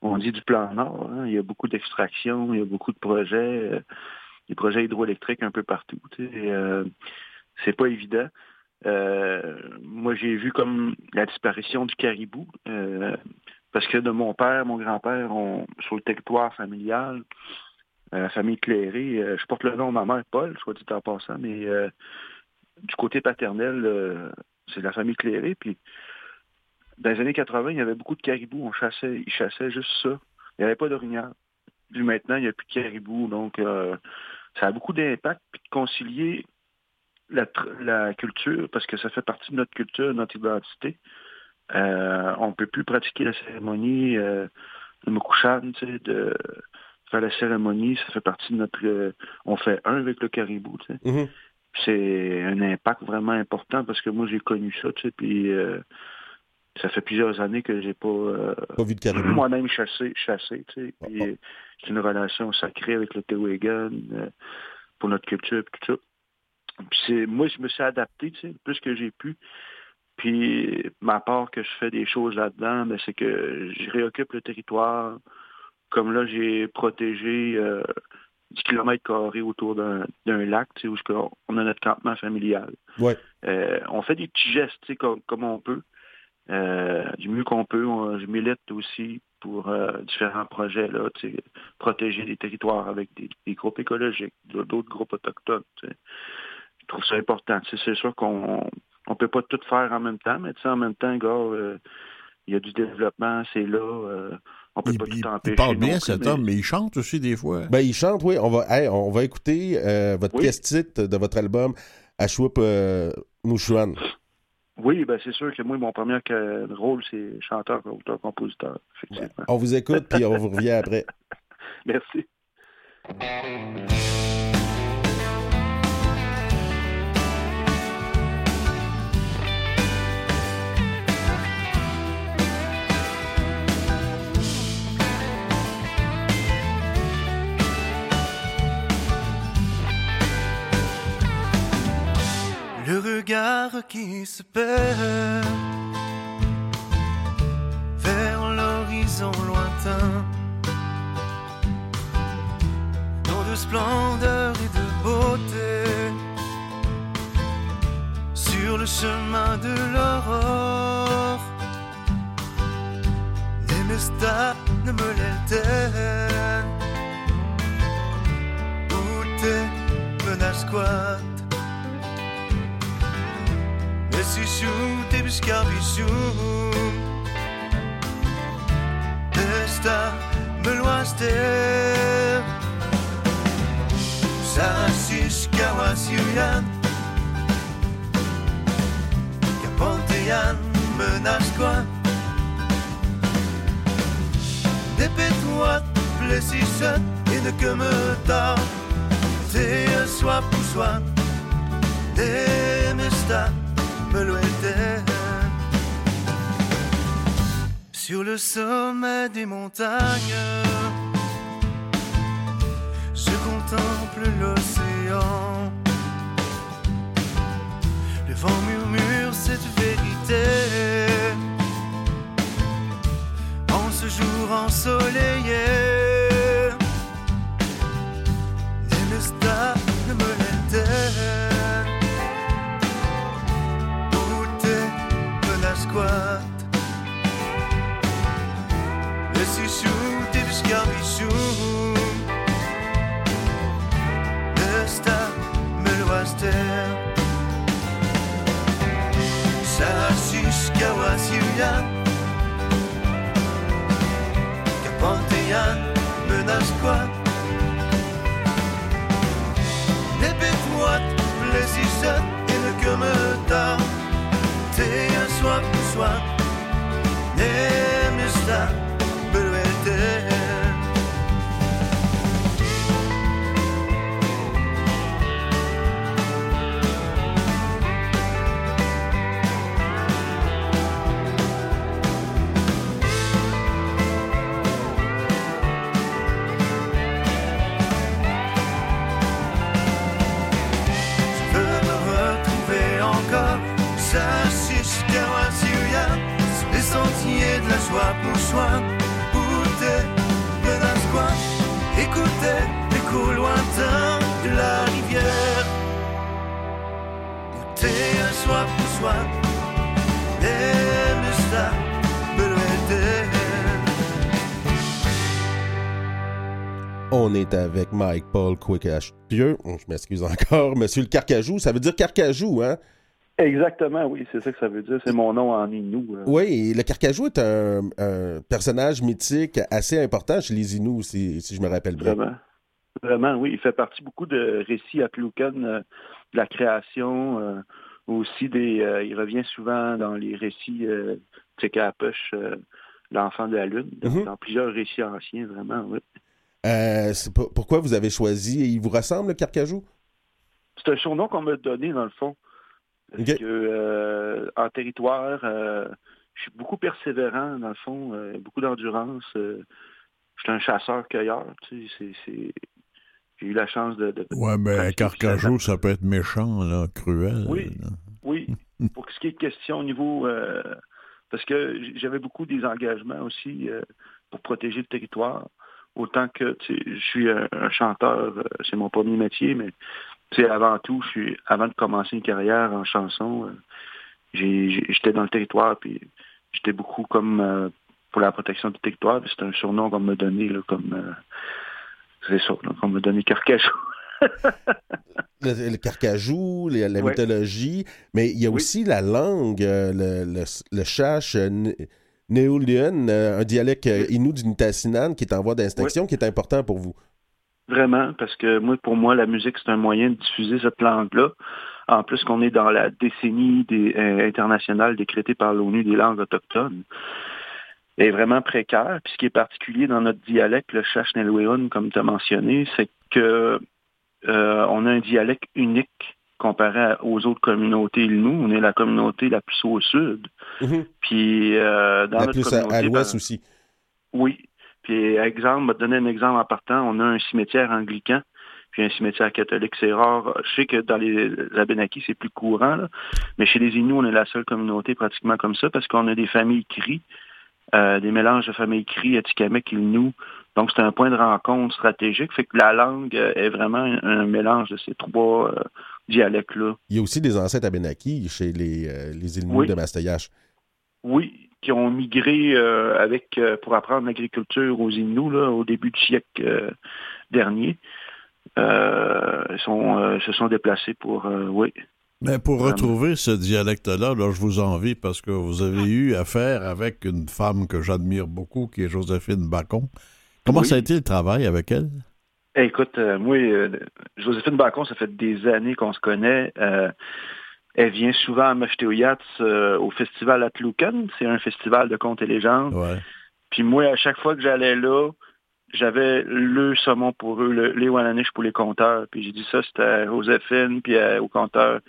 on dit du plan Nord. Hein. Il y a beaucoup d'extraction, il y a beaucoup de projets, des projets hydroélectriques un peu partout. c'est pas évident. Euh, moi, j'ai vu comme la disparition du caribou, euh, parce que de mon père, mon grand-père, sur le territoire familial, euh, la famille Cléré, je porte le nom de ma mère, Paul, soit dit en passant, mais du côté paternel, c'est la famille Cléré. Puis, dans les années 80, il y avait beaucoup de caribous. On chassait, ils chassaient juste ça. Il n'y avait pas d'orignal. Puis maintenant, il n'y a plus de caribous. Donc, ça a beaucoup d'impact. Puis de concilier la, culture, parce que ça fait partie de notre culture, de notre identité. Euh, on ne peut plus pratiquer la cérémonie euh, de Mokushan, tu sais, de faire la cérémonie, ça fait partie de notre... Euh, on fait un avec le caribou, tu sais. Mm-hmm. C'est un impact vraiment important parce que moi, j'ai connu ça, puis ça fait plusieurs années que j'ai pas, pas vu de caribou. Moi-même chassé, chassé, tu sais, puis c'est une relation sacrée avec le Tewagan pour notre culture, tout ça moi, je me suis adapté, tu sais, plus que j'ai pu. Puis ma part que je fais des choses là-dedans, ben, c'est que je réoccupe le territoire. Comme là, j'ai protégé euh, 10 km carrés autour d'un lac, tu sais, où on a notre campement familial. Ouais. Euh, on fait des petits gestes, tu sais, comme, on peut. Euh, du mieux qu'on peut. je milite aussi pour euh, différents projets, là, tu sais, protéger les territoires avec des, groupes écologiques, d'autres groupes autochtones. Tu sais je trouve ça important. C'est sûr qu'on ne peut pas tout faire en même temps, mais en même temps, gars, euh, il y a du développement, c'est là. Euh, on peut pas tout empêcher. Il parle bien, cet homme, mais il chante aussi des fois. Ben, il chante, oui. On va, on va écouter euh, votre pièce titre de votre album, Ashwup Mouchouan. Oui, ben c'est sûr que moi, mon premier rôle, c'est chanteur, auteur, compositeur. On vous écoute, puis on vous revient après. Merci. Le regard qui se perd vers l'horizon lointain, dans de splendeur et de beauté, sur le chemin de l'aurore. Les mestas ne me l'éltènent, où tes menaces quoi Sishu, tebiscar bichou Esta meloaster Sarasish kawasiuyan Kaponteyan menace quoi Dépêche-toi, blessisse et ne que me tard T'es un soir pour soi Des mestas sur le sommet des montagnes. On est avec Mike Paul Quick Pieux. Je m'excuse encore. Monsieur le Carcajou, ça veut dire Carcajou, hein? Exactement, oui, c'est ça que ça veut dire. C'est mon nom en Inou. Euh. Oui, le Carcajou est un, personnage mythique assez important chez les Inuits, si, je me rappelle bien. Vraiment. Vraiment, oui. Il fait partie beaucoup de récits à euh, de la création, euh, aussi des. il revient souvent dans les récits euh, l'enfant de la Lune, mm-hmm. dans plusieurs récits anciens, vraiment, oui. Pourquoi vous avez choisi Il vous ressemble, le Carcajou? C'est un surnom qu'on m'a donné, dans le fond. Parce que euh, en territoire, euh, je suis beaucoup persévérant, dans le fond, euh, beaucoup d'endurance. je suis un chasseur-cueilleur, tu sais, c'est... J'ai eu la chance de... de ouais, mais Carcajou, ça peut être méchant, là, cruel. Oui, oui. Pour ce qui est de question au niveau... parce que j'avais beaucoup des engagements aussi pour protéger le territoire. Autant que, je suis un chanteur, c'est mon premier métier, mais avant tout, je suis, avant de commencer une carrière en chanson, euh, j'étais dans le territoire, puis j'étais beaucoup comme euh, pour la protection du territoire. C'est un surnom qu'on m'a donné, là, comme euh, c'est ça, qu'on m'a donné Carcajou. le, Carcajou, la, mythologie, mais il y a aussi la langue, le, le, le chache néolien, un dialecte inou du Nitassinan qui est en voie d'instinction, qui est important pour vous. Vraiment, parce que moi, pour moi, la musique, c'est un moyen de diffuser cette langue-là. en plus qu'on est dans la décennie des, internationale décrétée par l'ONU des langues autochtones, est vraiment précaire. Puis ce qui est particulier dans notre dialecte, le Chachnelweun, comme tu as mentionné, c'est que on a un dialecte unique comparé aux autres communautés nous, on est la communauté la plus au sud. Mhm. Puis euh, dans la notre plus communauté, à, l'ouest aussi. Oui. Puis exemple, je vais te donner un exemple en partant. On a un cimetière anglican, puis un cimetière catholique. C'est rare. Je sais que dans les Abenaki, c'est plus courant, mais chez les Inuits, on est la seule communauté pratiquement comme ça parce qu'on a des familles cri, euh, des mélanges de familles cri, Atikamek, Ilnou. Donc, c'est un point de rencontre stratégique. Fait que la langue est vraiment un, mélange de ces trois euh, dialectes-là. Il y a aussi des ancêtres Abenaki chez les, euh, les Inuits de Mastayache. Oui, qui ont migré euh, avec euh, pour apprendre l'agriculture aux Inuits là, au début du siècle dernier. Sont, se sont déplacés pour, oui. Mais pour retrouver ce dialecte-là, là, je vous envie parce que vous avez eu affaire avec une femme que j'admire beaucoup, qui est Joséphine Bacon. Comment ça a été le travail avec elle? Écoute, euh, moi, euh, Joséphine Bacon, ça fait des années qu'on se connaît. Euh, elle vient souvent à Machtéoyats au festival Atloukan. C'est un festival de contes et légendes. Puis moi, à chaque fois que j'allais là, j'avais le saumon pour eux, le, les Wananish pour les compteurs. Puis j'ai dit ça, c'était à Joséphine, puis au compteur,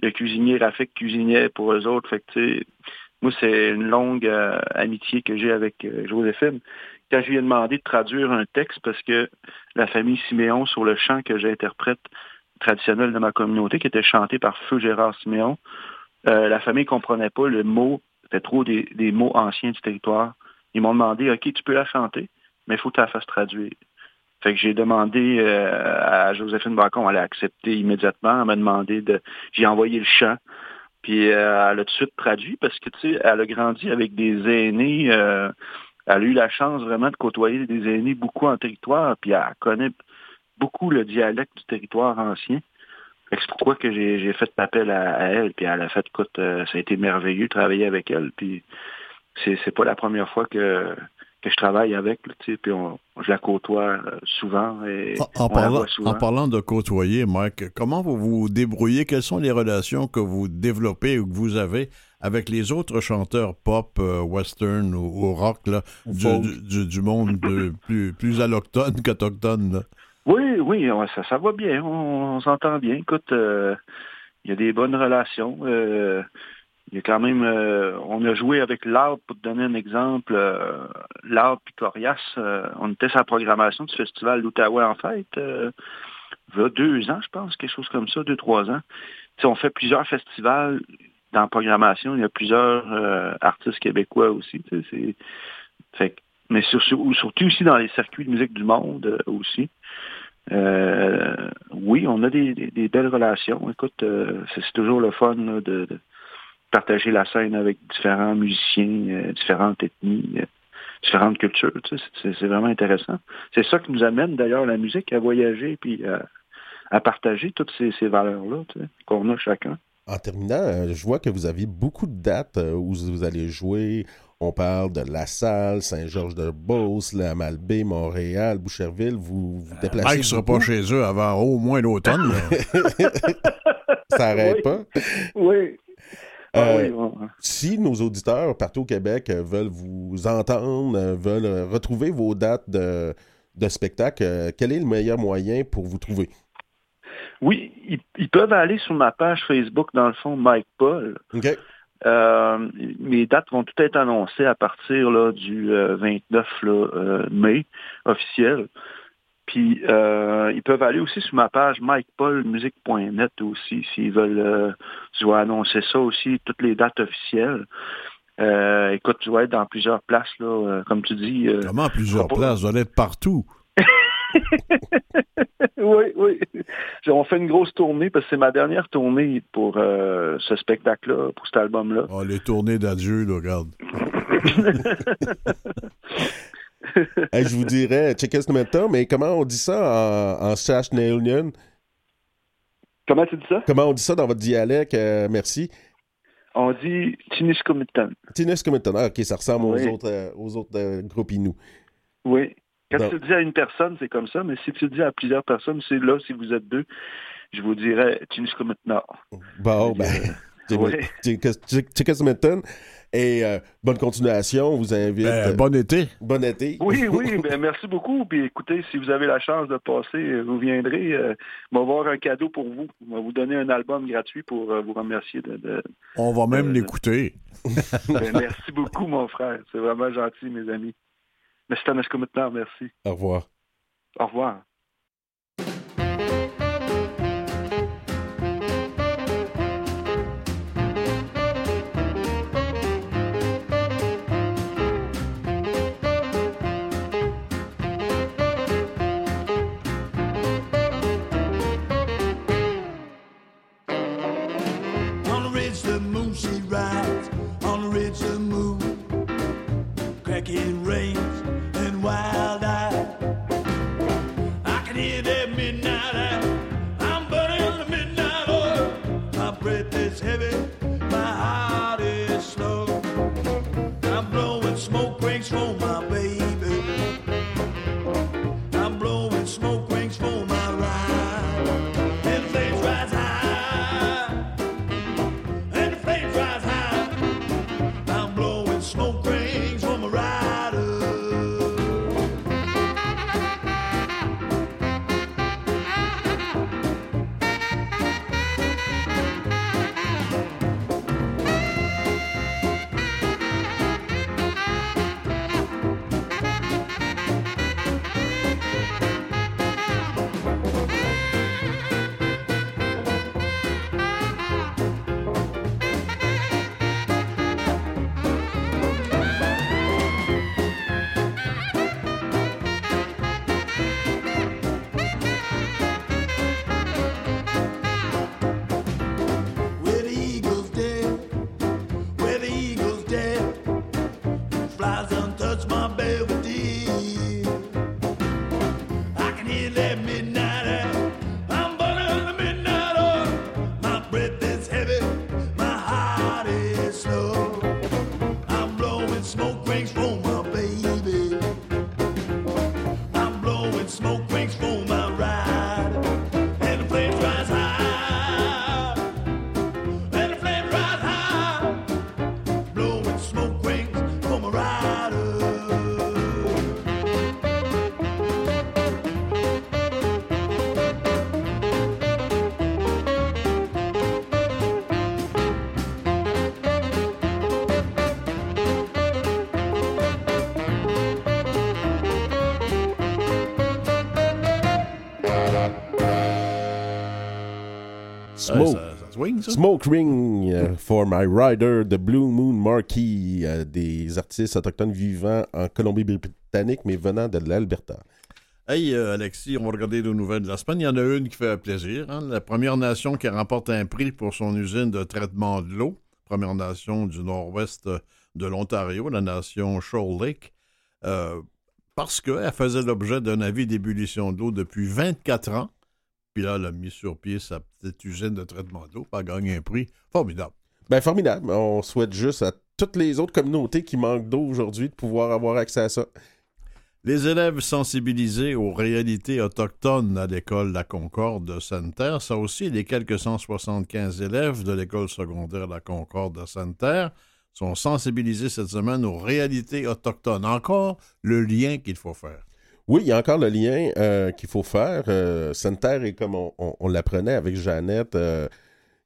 le cuisinier Rafik cuisinait pour eux autres. Fait que, moi, c'est une longue amitié que j'ai avec Joséphine quand je lui ai demandé de traduire un texte, parce que la famille Siméon, sur le chant que j'interprète traditionnel de ma communauté, qui était chanté par Feu Gérard Siméon, euh, la famille ne comprenait pas le mot, c'était trop des, mots anciens du territoire. Ils m'ont demandé, OK, tu peux la chanter, mais il faut que tu la fasses traduire. Fait que j'ai demandé euh, à Joséphine Bacon, elle a accepté immédiatement, elle m'a demandé de. J'ai envoyé le chant, puis euh, elle a tout de suite traduit parce que tu sais, elle a grandi avec des aînés elle a eu la chance vraiment de côtoyer des aînés beaucoup en territoire, puis elle connaît beaucoup le dialecte du territoire ancien. C'est pourquoi que j'ai fait appel à, elle, puis elle a fait, écoute, euh, ça a été merveilleux de travailler avec elle, puis c'est pas la première fois que, que je travaille avec, puis je la côtoie euh, souvent. Et en, parlant, en parlant de côtoyer, Mike, comment vous vous débrouillez? Quelles sont les relations que vous développez ou que vous avez avec les autres chanteurs pop, euh, western ou, rock du, du, monde plus, plus allochtone qu'autochtone? Oui, oui, ça, ça va bien. On, s'entend bien. Écoute, euh, il y a des bonnes relations. Il y a quand même, euh, on a joué avec l'Arbre, pour te donner un exemple, euh, l'Arbre euh, on était sur la programmation du festival d'Outaouais en fête, il y a deux ans, je pense, quelque chose comme ça, deux, trois ans. on fait plusieurs festivals dans la programmation, il y a plusieurs artistes québécois aussi. Fait, mais surtout aussi dans les circuits de musique du monde aussi. oui, on a des, belles relations. Écoute, c'est toujours le fun de partager la scène avec différents musiciens, euh, différentes ethnies, euh, différentes cultures. c'est vraiment intéressant. C'est ça qui nous amène d'ailleurs la musique à voyager puis à, partager toutes ces, valeurs-là qu'on a chacun. En terminant, euh, je vois que vous avez beaucoup de dates où vous allez jouer. On parle de La Salle, Saint-Georges-de-Beauce, la Malbaie, Montréal, Boucherville. Vous vous déplacez. Mike ne sera pas chez eux avant au moins l'automne. Ça n'arrête pas. Oui. Ah euh, si nos auditeurs partout au Québec euh, veulent vous entendre, euh, veulent retrouver vos dates de, spectacle, quel est le meilleur moyen pour vous trouver? Oui, ils, peuvent aller sur ma page Facebook, dans le fond, Mike Paul. mes dates vont toutes être annoncées à partir là, du 29 mai officiel. Puis euh, ils peuvent aller aussi sur ma page MikePaulMusic.net aussi s'ils veulent. Euh, je vais annoncer ça aussi, toutes les dates officielles. Euh, écoute, tu vas être dans plusieurs places, là, comme tu dis. Comment plusieurs places? Vous allez être partout. oui, oui. On fait une grosse tournée parce que c'est ma dernière tournée pour ce spectacle-là, pour cet album-là. Oh, les tournées d'adieu, là, regarde. je vous dirais, checkez ce temps, mais comment on dit ça en, en Comment tu dis ça? Comment on dit ça dans votre dialecte? Euh, merci? On dit Tiniscomitan. Tiniscomitan. Ah, OK, ça ressemble aux autres, euh, aux autres euh, groupes Inou. Oui. Quand tu le dis à une personne, c'est comme ça, mais si tu le dis à plusieurs personnes, c'est là si vous êtes deux. je vous dirais Tiniscomitna. Bon, ben, Tiniscomitna. Et euh, bonne continuation, on vous invite. Ben, bon été. Bon été. Oui, oui, ben, merci beaucoup. Puis écoutez, si vous avez la chance de passer, vous viendrez. Euh, on va avoir un cadeau pour vous. On va vous donner un album gratuit pour vous remercier de. on va même l'écouter. Ben, merci beaucoup, mon frère. C'est vraiment gentil, mes amis. Merci merci. Au revoir. Au revoir. Smoke. ça, ça swing, ça? Smoke Ring euh, for My Rider de Blue Moon Marquee, euh, des artistes autochtones vivant en Colombie-Britannique, mais venant de l'Alberta. Hey, euh, Alexis, on va regarder les nouvelles de la semaine. Il y en a une qui fait plaisir. hein. La Première Nation qui remporte un prix pour son usine de traitement de l'eau. Première Nation du nord-ouest de l'Ontario, la nation Shoal Lake. Euh, parce qu'elle faisait l'objet d'un avis d'ébullition d'eau depuis 24 ans. Puis là, elle a mis sur pied sa petite usine de traitement d'eau. Elle a gagné un prix formidable. Ben formidable. On souhaite juste à toutes les autres communautés qui manquent d'eau aujourd'hui de pouvoir avoir accès à ça. Les élèves sensibilisés aux réalités autochtones à l'école La Concorde de Sainte-Terre, ça aussi, les quelques 175 élèves de l'école secondaire La Concorde de Sainte-Terre sont sensibilisés cette semaine aux réalités autochtones. Encore le lien qu'il faut faire. Oui, il y a encore le lien euh, qu'il faut faire. Euh, est comme on, l'apprenait avec Jeannette euh,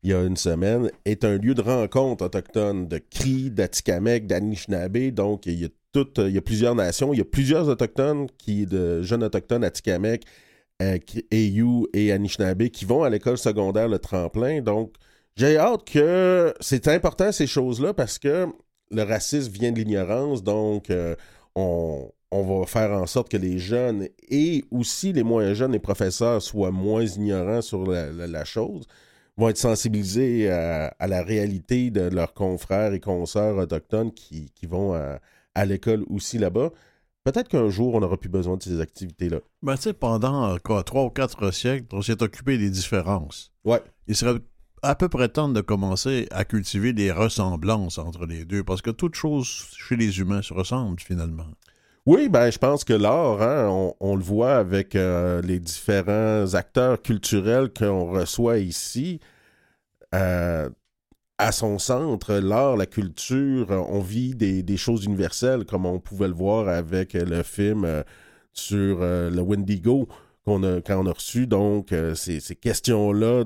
il y a une semaine, est un lieu de rencontre autochtone de Cri, d'Atikamekw, d'Anishinaabe. Donc, il y a toutes, il y a plusieurs nations, il y a plusieurs autochtones, qui, de jeunes autochtones Atikamekw, euh, qui- Eyu et Anishinaabe qui vont à l'école secondaire Le Tremplin. Donc, j'ai hâte que c'est important ces choses-là parce que le racisme vient de l'ignorance. Donc, euh, on, on va faire en sorte que les jeunes et aussi les moins jeunes, les professeurs, soient moins ignorants sur la, la- la chose, vont être sensibilisés à, à la réalité de leurs confrères et consoeurs autochtones qui, qui vont à, à l'école aussi là-bas. Peut-être qu'un jour, on n'aura plus besoin de ces activités-là. Ben, tu sais, pendant quoi, trois ou quatre siècles, on s'est occupé des différences. Ouais. Il serait à peu près temps de commencer à cultiver des ressemblances entre les deux, parce que toute chose chez les humains se ressemble finalement. Oui, ben je pense que l'art, hein, on, le voit avec euh, les différents acteurs culturels qu'on reçoit ici. Euh, à son centre, l'art, la culture, on vit des, choses universelles, comme on pouvait le voir avec le film euh, sur le Wendigo qu'on a, quand on a reçu. Donc, ces, questions-là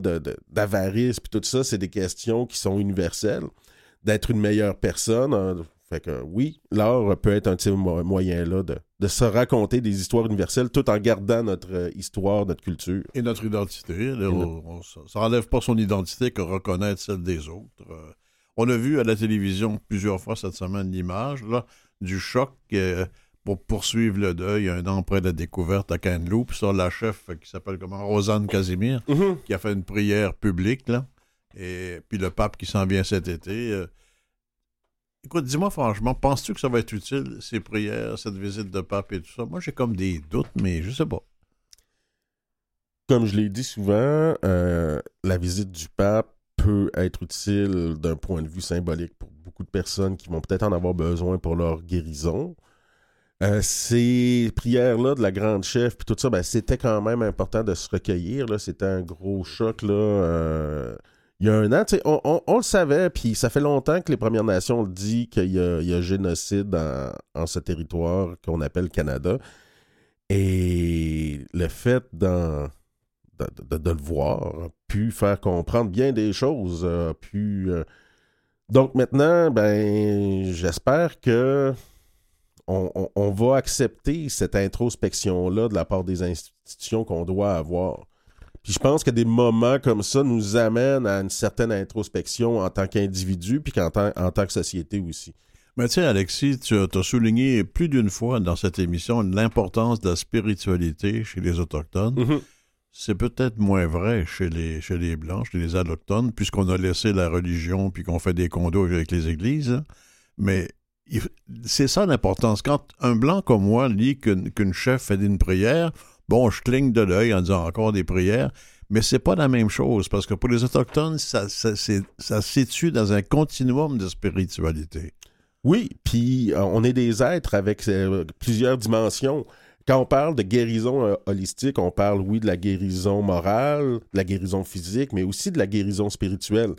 d'avarice, puis tout ça, c'est des questions qui sont universelles. D'être une meilleure personne, hein, fait que oui, l'art peut être un petit moyen là de, se raconter des histoires universelles tout en gardant notre euh, histoire, notre culture. Et notre identité. ça n'enlève pas son identité que reconnaître celle des autres. Euh, on a vu à la télévision plusieurs fois cette semaine l'image du choc euh, pour poursuivre le deuil un an après la découverte à Kamloops. Ça, la chef qui s'appelle comment? Rosanne Casimir, mm-hmm. qui a fait une prière publique là. Et puis le pape qui s'en vient cet été. Écoute, dis-moi franchement, penses-tu que ça va être utile, ces prières, cette visite de pape et tout ça? Moi, j'ai comme des doutes, mais je sais pas. Comme je l'ai dit souvent, euh, la visite du pape peut être utile d'un point de vue symbolique pour beaucoup de personnes qui vont peut-être en avoir besoin pour leur guérison. Euh, ces prières-là de la grande chef, puis tout ça, ben, c'était quand même important de se recueillir. C'était un gros choc. Là, euh, il y a un an, on, le savait, puis ça fait longtemps que les Premières Nations dit qu'il y, a génocide en, ce territoire qu'on appelle Canada. Et le fait de, le voir a pu faire comprendre bien des choses. euh, Donc maintenant, ben, j'espère que on, va accepter cette introspection-là de la part des institutions qu'on doit avoir. Puis je pense que des moments comme ça nous amènent à une certaine introspection en tant qu'individu, puis qu'en tant, en tant que société aussi. Mais tiens, Alexis, tu as souligné plus d'une fois dans cette émission l'importance de la spiritualité chez les Autochtones. Mm-hmm. C'est peut-être moins vrai chez les, chez les Blancs, chez les Allochtones, puisqu'on a laissé la religion puis qu'on fait des condos avec les églises. Mais c'est ça l'importance. Quand un Blanc comme moi lit qu'une chef fait une prière, Bon, je cligne de l'œil en disant encore des prières, mais c'est pas la même chose parce que pour les Autochtones, ça, ça, ça se situe dans un continuum de spiritualité. Oui, puis euh, on est des êtres avec euh, plusieurs dimensions. Quand on parle de guérison euh, holistique, on parle, oui, de la guérison morale, de la guérison physique, mais aussi de la guérison spirituelle.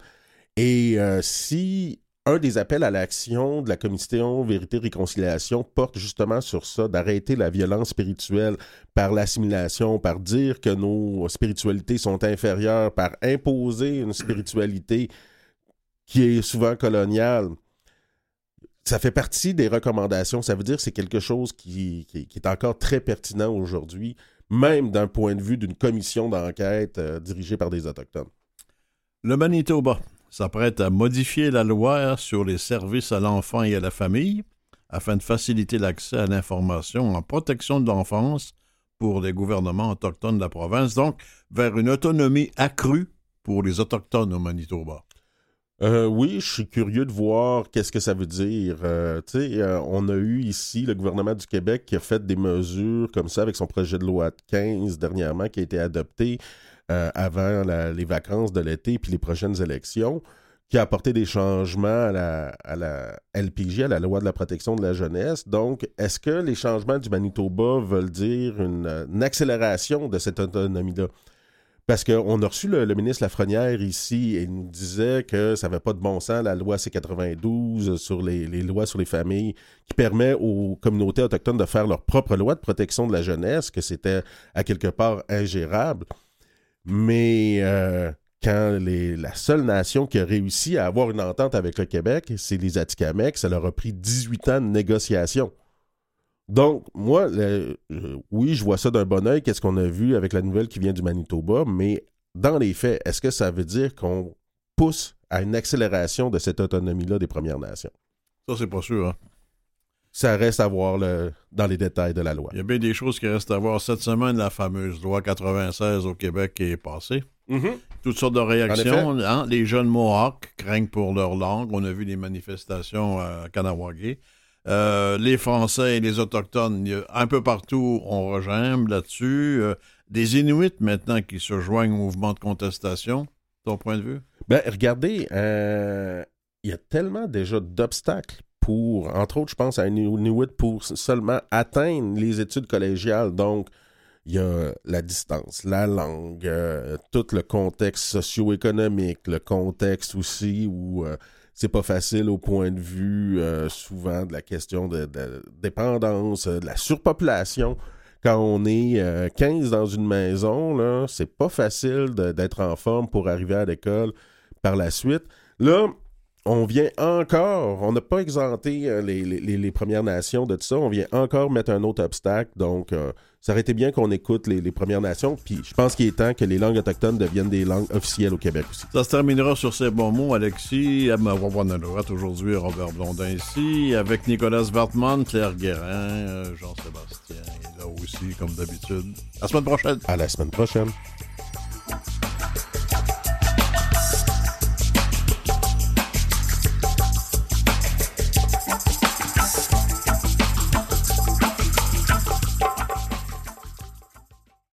Et si un des appels à l'action de la commission Vérité-Réconciliation porte justement sur ça, d'arrêter la violence spirituelle par l'assimilation, par dire que nos spiritualités sont inférieures, par imposer une spiritualité qui est souvent coloniale. Ça fait partie des recommandations. Ça veut dire que c'est quelque chose qui, est encore très pertinent aujourd'hui, même d'un point de vue d'une commission d'enquête euh, dirigée par des Autochtones. Le Manitoba s'apprête à modifier la loi sur les services à l'enfant et à la famille afin de faciliter l'accès à l'information en protection de l'enfance pour les gouvernements autochtones de la province, donc vers une autonomie accrue pour les Autochtones au Manitoba. Euh, oui, je suis curieux de voir qu'est-ce que ça veut dire. Euh, euh, on a eu ici le gouvernement du Québec qui a fait des mesures comme ça avec son projet de loi 15 dernièrement qui a été adopté euh, avant les vacances de l'été puis les prochaines élections, qui a apporté des changements à la, LPG, à la loi de la protection de la jeunesse. Donc, est-ce que les changements du Manitoba veulent dire une, accélération de cette autonomie-là? Parce qu'on a reçu le, ministre Lafrenière ici et il nous disait que ça n'avait pas de bon sens, la loi C-92 sur les, les, lois sur les familles, qui permet aux communautés autochtones de faire leur propre loi de protection de la jeunesse, que c'était à quelque part ingérable. Mais euh, quand la seule nation qui a réussi à avoir une entente avec le Québec, c'est les Atikamekw, ça leur a pris 18 ans de négociation. Donc, moi, euh, oui, je vois ça d'un bon oeil, qu'est-ce qu'on a vu avec la nouvelle qui vient du Manitoba, mais dans les faits, est-ce que ça veut dire qu'on pousse à une accélération de cette autonomie-là des Premières Nations? Ça, c'est pas sûr. Hein? Ça reste à voir dans les détails de la loi. Il y a bien des choses qui restent à voir. Cette semaine, la fameuse loi 96 au Québec qui est passée. Mm-hmm. Toutes sortes de réactions. Hein? Les jeunes Mohawks craignent pour leur langue. On a vu les manifestations à Kanawagé. Euh, les Français et les Autochtones, un peu partout, on regimbe là-dessus. Euh, des Inuits maintenant qui se joignent au mouvement de contestation. Ton point de vue? Ben, regardez, euh, il y a tellement déjà d'obstacles entre autres, je pense à Inuit pour seulement atteindre les études collégiales. Donc, il y a la distance, la langue, euh, tout le contexte socio-économique, le contexte aussi où euh, c'est pas facile au point de vue euh, souvent de la question de, dépendance, de la surpopulation. Quand on est 15 dans une maison, c'est pas facile d'être en forme pour arriver à l'école par la suite. Là, on vient encore, on n'a pas exempté euh, les, Premières Nations de tout ça, on vient encore mettre un autre obstacle. Donc, euh, ça aurait été bien qu'on écoute les, Premières Nations. Puis, je pense qu'il est temps que les langues autochtones deviennent des langues officielles au Québec aussi. Ça se terminera sur ces bons mots, Alexis. À ma aujourd'hui, Robert Blondin ici, avec Nicolas Bartman, Claire Guérin, euh, Jean-Sébastien, là aussi, comme d'habitude. À la semaine prochaine. À la semaine prochaine.